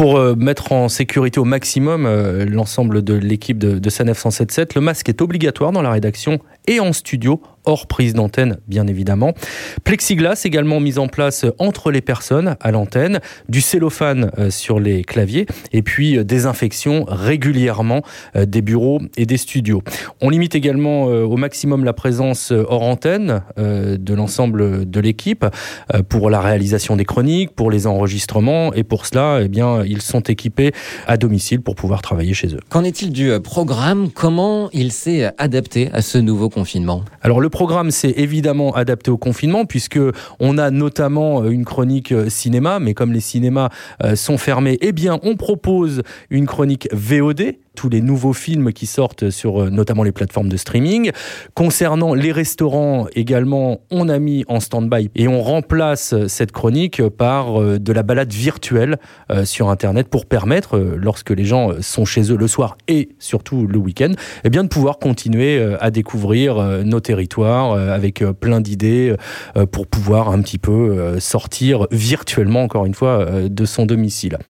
pour euh, mettre en sécurité au maximum euh, l'ensemble de l'équipe de, de Sanef 177, le masque est obligatoire dans la rédaction et en studio hors prise d'antenne, bien évidemment. Plexiglas également mis en place entre les personnes à l'antenne, du cellophane euh, sur les claviers et puis euh, désinfection régulièrement euh, des bureaux et des studios. On limite également au maximum la présence hors antenne de l'ensemble de l'équipe pour la réalisation des chroniques, pour les enregistrements et pour cela, eh bien, ils sont équipés à domicile pour pouvoir travailler chez eux. Qu'en est-il du programme? Comment il s'est adapté à ce nouveau confinement? Alors le programme s'est évidemment adapté au confinement puisque on a notamment euh, une chronique euh, cinéma, mais comme les cinémas euh, sont fermés, eh bien on propose une chronique VOD tous les nouveaux films qui sortent sur notamment les plateformes de streaming. Concernant les restaurants également, on a mis en stand-by et on remplace cette chronique par de la balade virtuelle sur Internet pour permettre, lorsque les gens sont chez eux le soir et surtout le week-end, eh bien de pouvoir continuer à découvrir nos territoires avec plein d'idées pour pouvoir un petit peu sortir virtuellement, encore une fois, de son domicile.